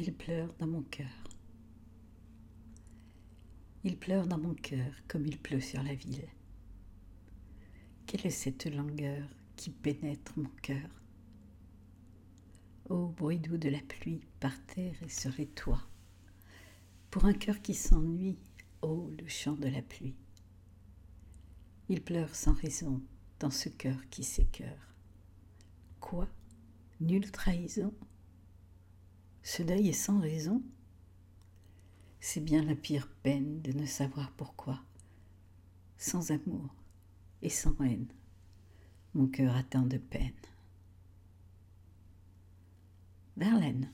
Il pleure dans mon cœur. Il pleure dans mon cœur comme il pleut sur la ville. Quelle est cette langueur qui pénètre mon cœur? Ô bruit doux de la pluie par terre et sur les toits. Pour un cœur qui s'ennuie, ô le chant de la pluie. Il pleure sans raison dans ce cœur qui s'écœure. Quoi? Nulle trahison? Ce deuil est sans raison C'est bien la pire peine de ne savoir pourquoi. Sans amour et sans haine, mon cœur a tant de peine. Verlaine.